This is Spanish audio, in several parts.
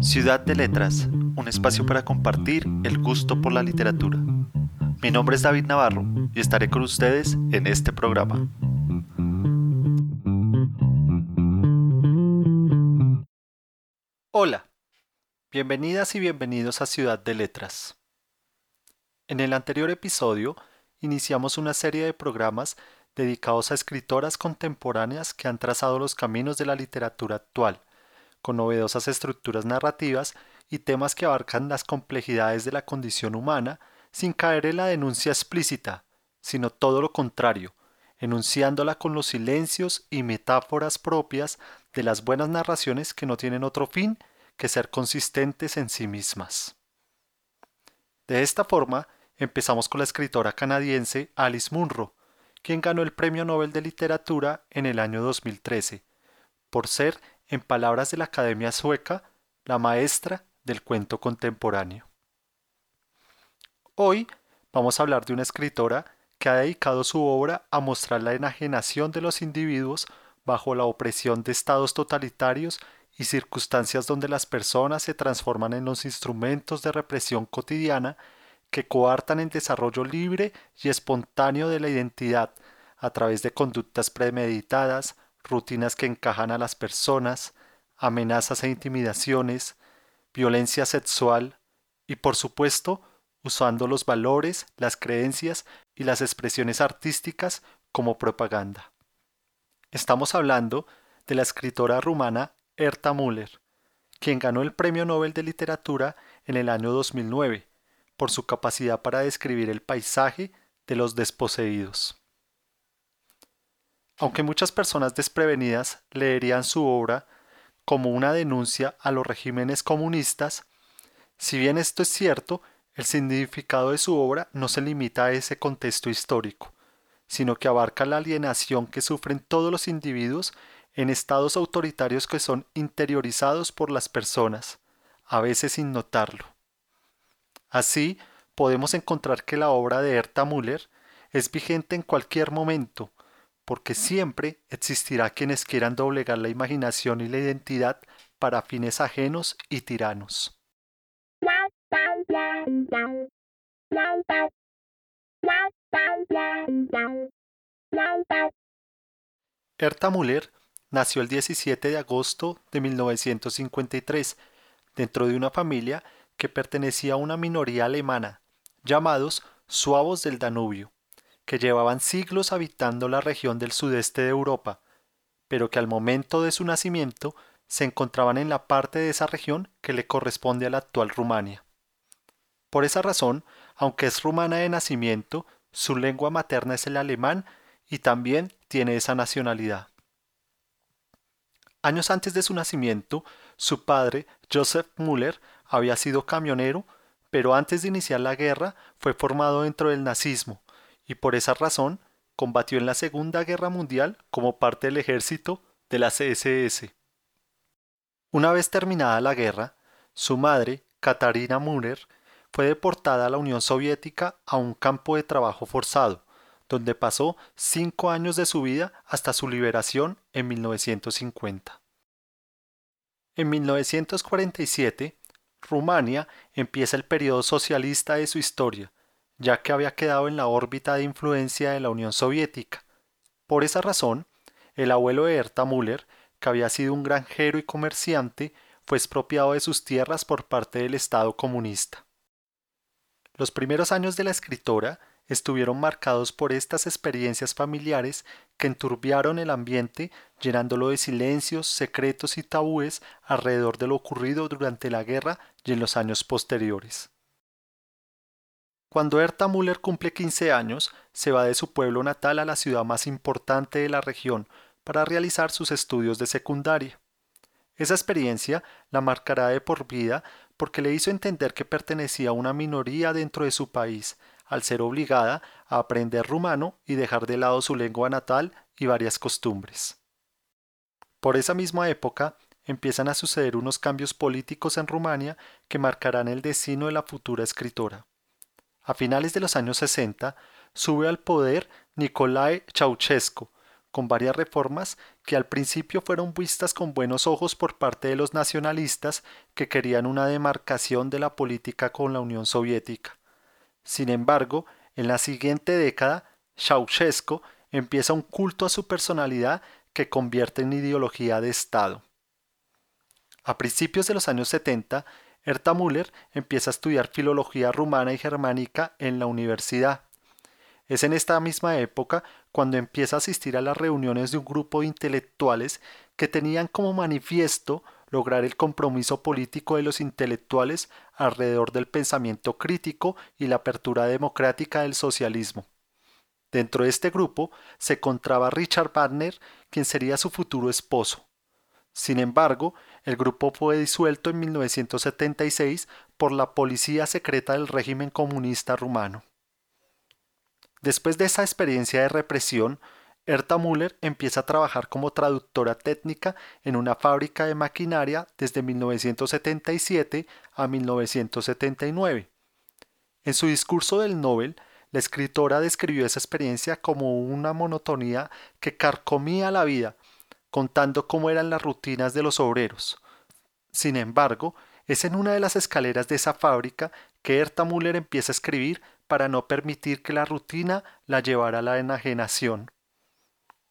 Ciudad de Letras, un espacio para compartir el gusto por la literatura. Mi nombre es David Navarro y estaré con ustedes en este programa. Hola, bienvenidas y bienvenidos a Ciudad de Letras. En el anterior episodio iniciamos una serie de programas dedicados a escritoras contemporáneas que han trazado los caminos de la literatura actual, con novedosas estructuras narrativas y temas que abarcan las complejidades de la condición humana sin caer en la denuncia explícita, sino todo lo contrario, enunciándola con los silencios y metáforas propias de las buenas narraciones que no tienen otro fin que ser consistentes en sí mismas. De esta forma, empezamos con la escritora canadiense Alice Munro, quien ganó el Premio Nobel de Literatura en el año 2013, por ser, en palabras de la Academia Sueca, la maestra del cuento contemporáneo. Hoy vamos a hablar de una escritora que ha dedicado su obra a mostrar la enajenación de los individuos bajo la opresión de estados totalitarios y circunstancias donde las personas se transforman en los instrumentos de represión cotidiana que coartan el desarrollo libre y espontáneo de la identidad a través de conductas premeditadas, rutinas que encajan a las personas, amenazas e intimidaciones, violencia sexual y por supuesto usando los valores, las creencias y las expresiones artísticas como propaganda. Estamos hablando de la escritora rumana Erta Müller, quien ganó el Premio Nobel de Literatura en el año 2009 por su capacidad para describir el paisaje de los desposeídos. Aunque muchas personas desprevenidas leerían su obra como una denuncia a los regímenes comunistas, si bien esto es cierto, el significado de su obra no se limita a ese contexto histórico, sino que abarca la alienación que sufren todos los individuos en estados autoritarios que son interiorizados por las personas, a veces sin notarlo. Así, podemos encontrar que la obra de Herta Müller es vigente en cualquier momento, porque siempre existirá quienes quieran doblegar la imaginación y la identidad para fines ajenos y tiranos. Herta Müller nació el 17 de agosto de 1953 dentro de una familia que pertenecía a una minoría alemana, llamados suavos del Danubio, que llevaban siglos habitando la región del sudeste de Europa, pero que al momento de su nacimiento se encontraban en la parte de esa región que le corresponde a la actual Rumania. Por esa razón, aunque es rumana de nacimiento, su lengua materna es el alemán y también tiene esa nacionalidad. Años antes de su nacimiento, su padre, Joseph Müller, había sido camionero, pero antes de iniciar la guerra fue formado dentro del nazismo y por esa razón combatió en la Segunda Guerra Mundial como parte del ejército de la CSS. Una vez terminada la guerra, su madre, Katarina Müller, fue deportada a la Unión Soviética a un campo de trabajo forzado, donde pasó cinco años de su vida hasta su liberación en 1950. En 1947, Rumania empieza el periodo socialista de su historia, ya que había quedado en la órbita de influencia de la Unión Soviética. Por esa razón, el abuelo de Herta Müller, que había sido un granjero y comerciante, fue expropiado de sus tierras por parte del Estado comunista. Los primeros años de la escritora estuvieron marcados por estas experiencias familiares que enturbiaron el ambiente, llenándolo de silencios, secretos y tabúes alrededor de lo ocurrido durante la guerra y en los años posteriores. Cuando Erta Müller cumple 15 años, se va de su pueblo natal a la ciudad más importante de la región para realizar sus estudios de secundaria. Esa experiencia la marcará de por vida porque le hizo entender que pertenecía a una minoría dentro de su país, al ser obligada a aprender rumano y dejar de lado su lengua natal y varias costumbres. Por esa misma época empiezan a suceder unos cambios políticos en Rumania que marcarán el destino de la futura escritora. A finales de los años 60 sube al poder Nicolae Ceausescu, con varias reformas que al principio fueron vistas con buenos ojos por parte de los nacionalistas que querían una demarcación de la política con la Unión Soviética. Sin embargo, en la siguiente década, Ceausescu empieza un culto a su personalidad que convierte en ideología de Estado. A principios de los años 70, Erta Müller empieza a estudiar filología rumana y germánica en la universidad. Es en esta misma época cuando empieza a asistir a las reuniones de un grupo de intelectuales que tenían como manifiesto lograr el compromiso político de los intelectuales alrededor del pensamiento crítico y la apertura democrática del socialismo. Dentro de este grupo se encontraba Richard Wagner, quien sería su futuro esposo. Sin embargo, el grupo fue disuelto en 1976 por la policía secreta del régimen comunista rumano. Después de esa experiencia de represión, Erta Müller empieza a trabajar como traductora técnica en una fábrica de maquinaria desde 1977 a 1979. En su discurso del Nobel, la escritora describió esa experiencia como una monotonía que carcomía la vida, contando cómo eran las rutinas de los obreros. Sin embargo, es en una de las escaleras de esa fábrica que Erta Müller empieza a escribir para no permitir que la rutina la llevara a la enajenación.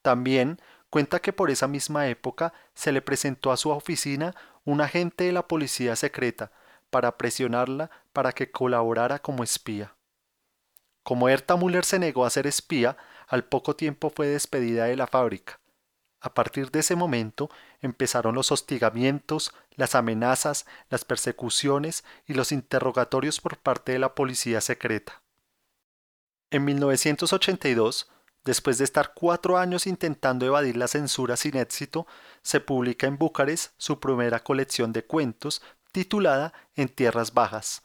También cuenta que por esa misma época se le presentó a su oficina un agente de la policía secreta para presionarla para que colaborara como espía. Como Erta Müller se negó a ser espía, al poco tiempo fue despedida de la fábrica. A partir de ese momento empezaron los hostigamientos, las amenazas, las persecuciones y los interrogatorios por parte de la policía secreta. En 1982, después de estar cuatro años intentando evadir la censura sin éxito, se publica en Bucarest su primera colección de cuentos titulada En Tierras Bajas.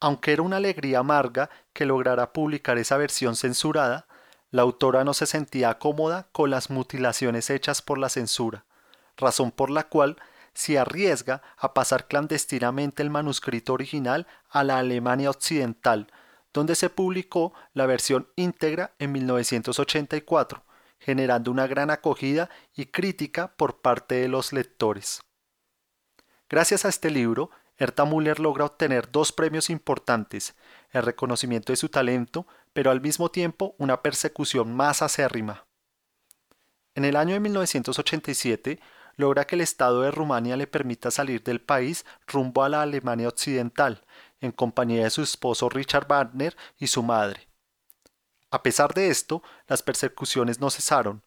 Aunque era una alegría amarga que lograra publicar esa versión censurada, la autora no se sentía cómoda con las mutilaciones hechas por la censura, razón por la cual se arriesga a pasar clandestinamente el manuscrito original a la Alemania occidental, donde se publicó la versión íntegra en 1984, generando una gran acogida y crítica por parte de los lectores. Gracias a este libro, Erta Müller logra obtener dos premios importantes, el reconocimiento de su talento, pero al mismo tiempo una persecución más acérrima. En el año de 1987, logra que el Estado de Rumania le permita salir del país rumbo a la Alemania Occidental, en compañía de su esposo Richard Wagner y su madre. A pesar de esto, las persecuciones no cesaron,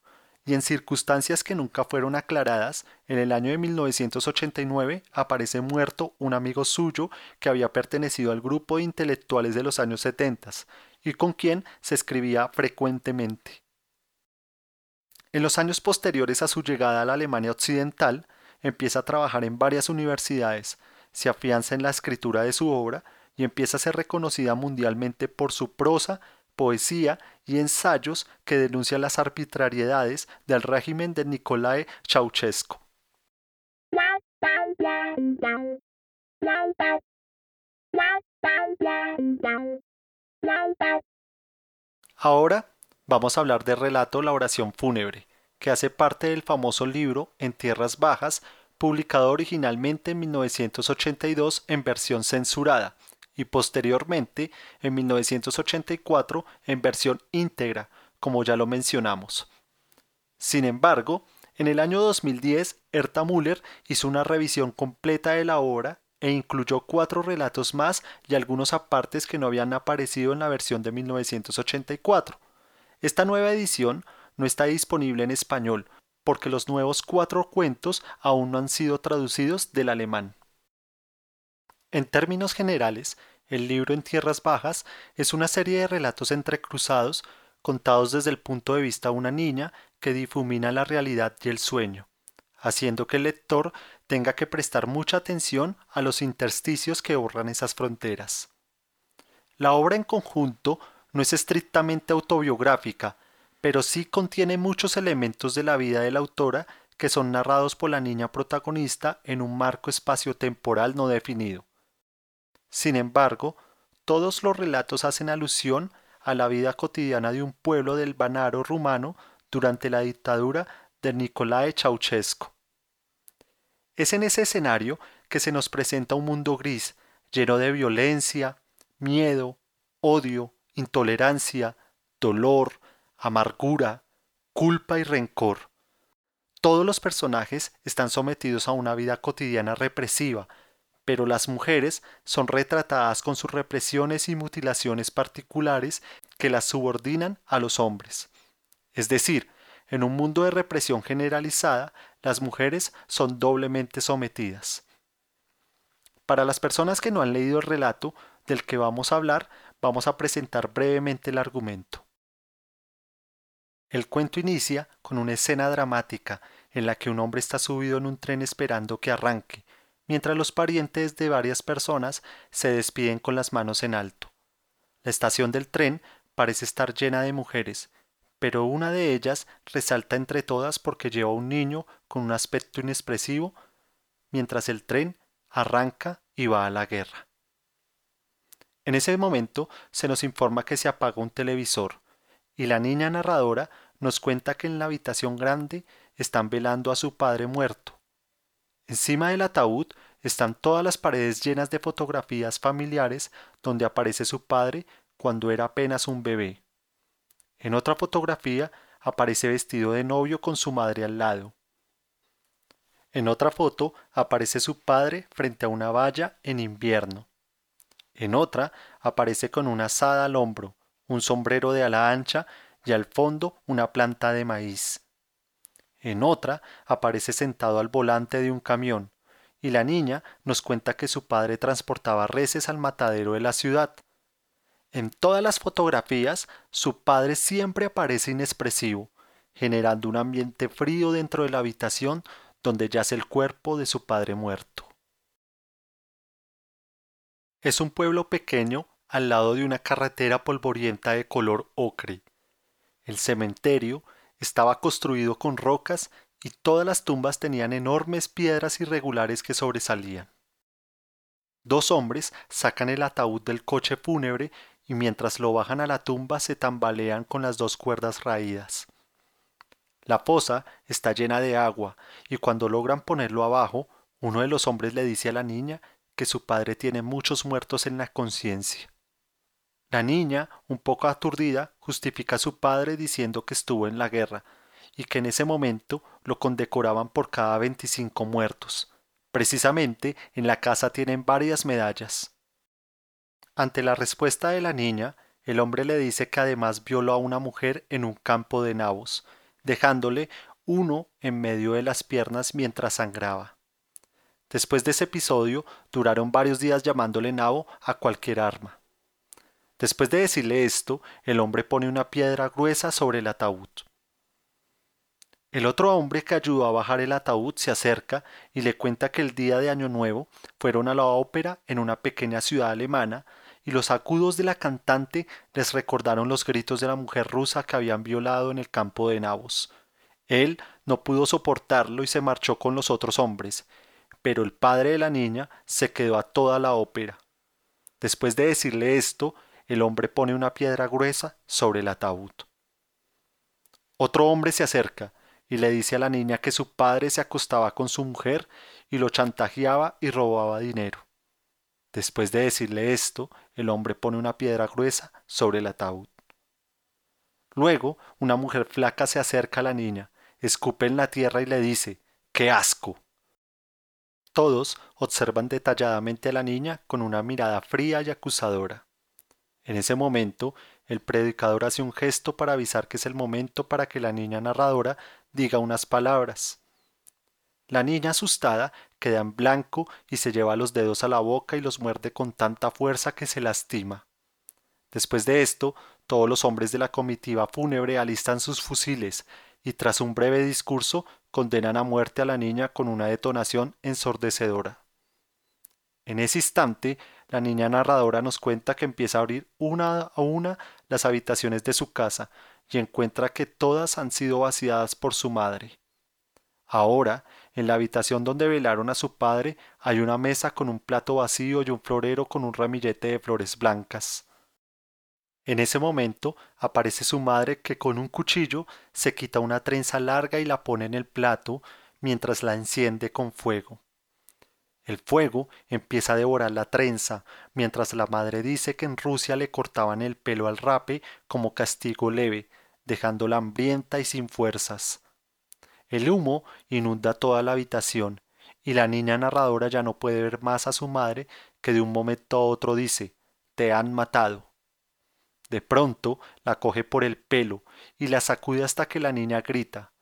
y en circunstancias que nunca fueron aclaradas, en el año de 1989 aparece muerto un amigo suyo que había pertenecido al grupo de intelectuales de los años 70 y con quien se escribía frecuentemente. En los años posteriores a su llegada a la Alemania Occidental, empieza a trabajar en varias universidades, se afianza en la escritura de su obra y empieza a ser reconocida mundialmente por su prosa, poesía y ensayos que denuncian las arbitrariedades del régimen de Nicolae Ceausescu. Ahora vamos a hablar del relato La oración fúnebre, que hace parte del famoso libro En Tierras Bajas publicado originalmente en 1982 en versión censurada y posteriormente en 1984 en versión íntegra, como ya lo mencionamos. Sin embargo, en el año 2010, Erta Müller hizo una revisión completa de la obra e incluyó cuatro relatos más y algunos apartes que no habían aparecido en la versión de 1984. Esta nueva edición no está disponible en español, porque los nuevos cuatro cuentos aún no han sido traducidos del alemán. En términos generales, el libro En Tierras Bajas es una serie de relatos entrecruzados contados desde el punto de vista de una niña que difumina la realidad y el sueño, haciendo que el lector tenga que prestar mucha atención a los intersticios que borran esas fronteras. La obra en conjunto no es estrictamente autobiográfica, pero sí contiene muchos elementos de la vida de la autora que son narrados por la niña protagonista en un marco espaciotemporal no definido. Sin embargo, todos los relatos hacen alusión a la vida cotidiana de un pueblo del Banaro rumano durante la dictadura de Nicolae Ceausescu. Es en ese escenario que se nos presenta un mundo gris, lleno de violencia, miedo, odio, intolerancia, dolor, amargura, culpa y rencor. Todos los personajes están sometidos a una vida cotidiana represiva, pero las mujeres son retratadas con sus represiones y mutilaciones particulares que las subordinan a los hombres. Es decir, en un mundo de represión generalizada, las mujeres son doblemente sometidas. Para las personas que no han leído el relato del que vamos a hablar, vamos a presentar brevemente el argumento. El cuento inicia con una escena dramática en la que un hombre está subido en un tren esperando que arranque, mientras los parientes de varias personas se despiden con las manos en alto. La estación del tren parece estar llena de mujeres, pero una de ellas resalta entre todas porque lleva un niño con un aspecto inexpresivo, mientras el tren arranca y va a la guerra. En ese momento se nos informa que se apaga un televisor, y la niña narradora nos cuenta que en la habitación grande están velando a su padre muerto. Encima del ataúd están todas las paredes llenas de fotografías familiares donde aparece su padre cuando era apenas un bebé. En otra fotografía aparece vestido de novio con su madre al lado. En otra foto aparece su padre frente a una valla en invierno. En otra aparece con una asada al hombro, un sombrero de ala ancha y al fondo una planta de maíz. En otra aparece sentado al volante de un camión, y la niña nos cuenta que su padre transportaba reses al matadero de la ciudad. En todas las fotografías, su padre siempre aparece inexpresivo, generando un ambiente frío dentro de la habitación donde yace el cuerpo de su padre muerto. Es un pueblo pequeño al lado de una carretera polvorienta de color ocre. El cementerio estaba construido con rocas y todas las tumbas tenían enormes piedras irregulares que sobresalían. Dos hombres sacan el ataúd del coche fúnebre y mientras lo bajan a la tumba se tambalean con las dos cuerdas raídas. La fosa está llena de agua y cuando logran ponerlo abajo, uno de los hombres le dice a la niña que su padre tiene muchos muertos en la conciencia. La niña, un poco aturdida, justifica a su padre diciendo que estuvo en la guerra y que en ese momento lo condecoraban por cada 25 muertos. Precisamente en la casa tienen varias medallas. Ante la respuesta de la niña, el hombre le dice que además violó a una mujer en un campo de nabos, dejándole uno en medio de las piernas mientras sangraba. Después de ese episodio, duraron varios días llamándole nabo a cualquier arma. Después de decirle esto, el hombre pone una piedra gruesa sobre el ataúd. El otro hombre que ayudó a bajar el ataúd se acerca y le cuenta que el día de Año Nuevo fueron a la ópera en una pequeña ciudad alemana y los acudos de la cantante les recordaron los gritos de la mujer rusa que habían violado en el campo de Nabos. Él no pudo soportarlo y se marchó con los otros hombres, pero el padre de la niña se quedó a toda la ópera. Después de decirle esto, el hombre pone una piedra gruesa sobre el ataúd. Otro hombre se acerca y le dice a la niña que su padre se acostaba con su mujer y lo chantajeaba y robaba dinero. Después de decirle esto, el hombre pone una piedra gruesa sobre el ataúd. Luego, una mujer flaca se acerca a la niña, escupe en la tierra y le dice ¡Qué asco! Todos observan detalladamente a la niña con una mirada fría y acusadora. En ese momento, el predicador hace un gesto para avisar que es el momento para que la niña narradora diga unas palabras. La niña asustada queda en blanco y se lleva los dedos a la boca y los muerde con tanta fuerza que se lastima. Después de esto, todos los hombres de la comitiva fúnebre alistan sus fusiles y tras un breve discurso condenan a muerte a la niña con una detonación ensordecedora. En ese instante, la niña narradora nos cuenta que empieza a abrir una a una las habitaciones de su casa y encuentra que todas han sido vaciadas por su madre. Ahora, en la habitación donde velaron a su padre, hay una mesa con un plato vacío y un florero con un ramillete de flores blancas. En ese momento aparece su madre que con un cuchillo se quita una trenza larga y la pone en el plato mientras la enciende con fuego. El fuego empieza a devorar la trenza, mientras la madre dice que en Rusia le cortaban el pelo al rape como castigo leve, dejándola hambrienta y sin fuerzas. El humo inunda toda la habitación, y la niña narradora ya no puede ver más a su madre que de un momento a otro dice Te han matado. De pronto la coge por el pelo y la sacude hasta que la niña grita.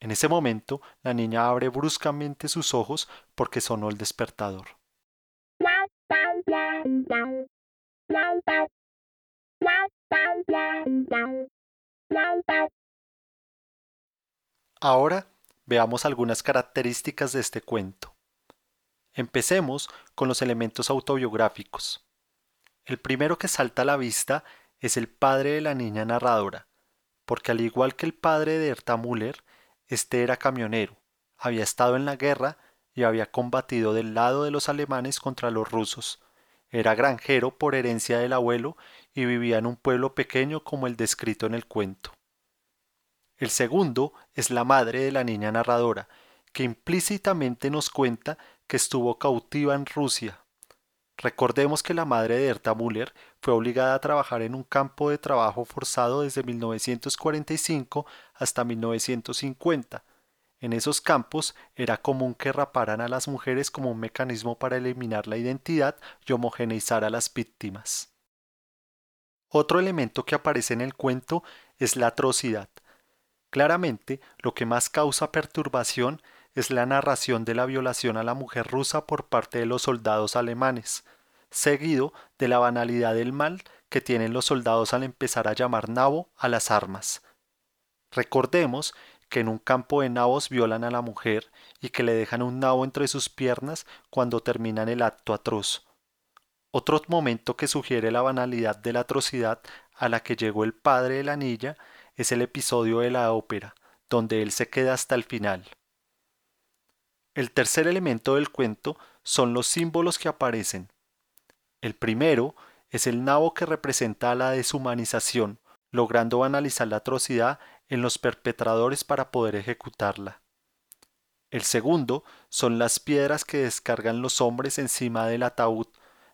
En ese momento la niña abre bruscamente sus ojos porque sonó el despertador. Ahora veamos algunas características de este cuento. Empecemos con los elementos autobiográficos. El primero que salta a la vista es el padre de la niña narradora, porque al igual que el padre de Erta Müller, este era camionero, había estado en la guerra y había combatido del lado de los alemanes contra los rusos. Era granjero por herencia del abuelo y vivía en un pueblo pequeño como el descrito en el cuento. El segundo es la madre de la niña narradora, que implícitamente nos cuenta que estuvo cautiva en Rusia, Recordemos que la madre de Erta Müller fue obligada a trabajar en un campo de trabajo forzado desde 1945 hasta 1950. En esos campos era común que raparan a las mujeres como un mecanismo para eliminar la identidad y homogeneizar a las víctimas. Otro elemento que aparece en el cuento es la atrocidad. Claramente, lo que más causa perturbación es la narración de la violación a la mujer rusa por parte de los soldados alemanes, seguido de la banalidad del mal que tienen los soldados al empezar a llamar nabo a las armas. Recordemos que en un campo de nabos violan a la mujer y que le dejan un nabo entre sus piernas cuando terminan el acto atroz. Otro momento que sugiere la banalidad de la atrocidad a la que llegó el padre de la niña es el episodio de la ópera, donde él se queda hasta el final. El tercer elemento del cuento son los símbolos que aparecen. El primero es el nabo que representa la deshumanización, logrando banalizar la atrocidad en los perpetradores para poder ejecutarla. El segundo son las piedras que descargan los hombres encima del ataúd,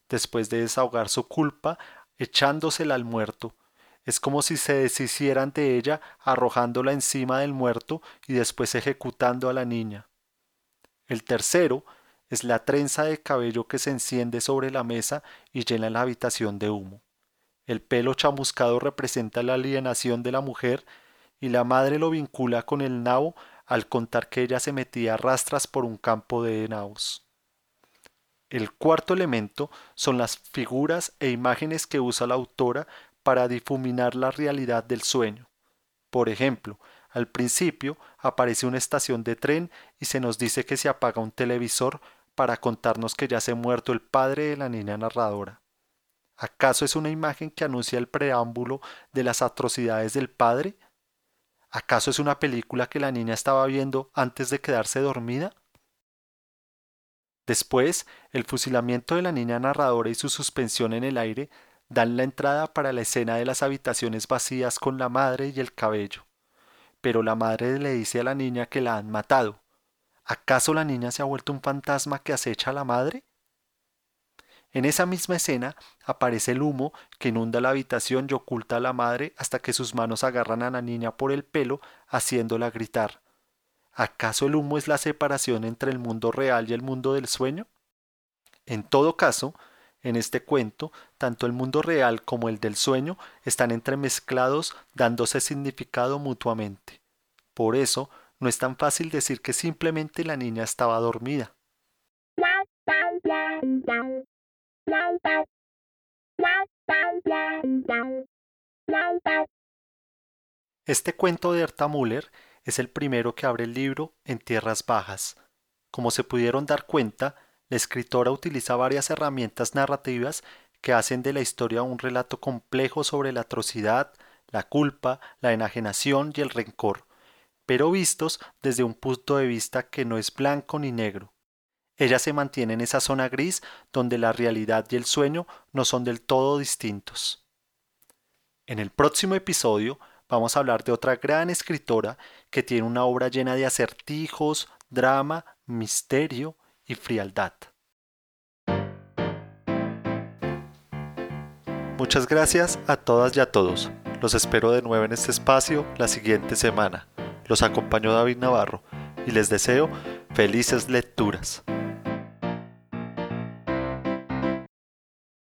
después de desahogar su culpa, echándosela al muerto. Es como si se deshicieran de ella arrojándola encima del muerto y después ejecutando a la niña. El tercero es la trenza de cabello que se enciende sobre la mesa y llena la habitación de humo. El pelo chamuscado representa la alienación de la mujer y la madre lo vincula con el nabo al contar que ella se metía a rastras por un campo de nabos. El cuarto elemento son las figuras e imágenes que usa la autora para difuminar la realidad del sueño. Por ejemplo, al principio aparece una estación de tren y se nos dice que se apaga un televisor para contarnos que ya se ha muerto el padre de la niña narradora. ¿Acaso es una imagen que anuncia el preámbulo de las atrocidades del padre? ¿Acaso es una película que la niña estaba viendo antes de quedarse dormida? Después, el fusilamiento de la niña narradora y su suspensión en el aire dan la entrada para la escena de las habitaciones vacías con la madre y el cabello pero la madre le dice a la niña que la han matado. ¿Acaso la niña se ha vuelto un fantasma que acecha a la madre? En esa misma escena aparece el humo que inunda la habitación y oculta a la madre hasta que sus manos agarran a la niña por el pelo, haciéndola gritar. ¿Acaso el humo es la separación entre el mundo real y el mundo del sueño? En todo caso, en este cuento, tanto el mundo real como el del sueño están entremezclados dándose significado mutuamente. Por eso, no es tan fácil decir que simplemente la niña estaba dormida. Este cuento de Erta Müller es el primero que abre el libro en tierras bajas. Como se pudieron dar cuenta, la escritora utiliza varias herramientas narrativas que hacen de la historia un relato complejo sobre la atrocidad, la culpa, la enajenación y el rencor, pero vistos desde un punto de vista que no es blanco ni negro. Ella se mantiene en esa zona gris donde la realidad y el sueño no son del todo distintos. En el próximo episodio vamos a hablar de otra gran escritora que tiene una obra llena de acertijos, drama, misterio frialdad. Muchas gracias a todas y a todos. Los espero de nuevo en este espacio la siguiente semana. Los acompañó David Navarro y les deseo felices lecturas.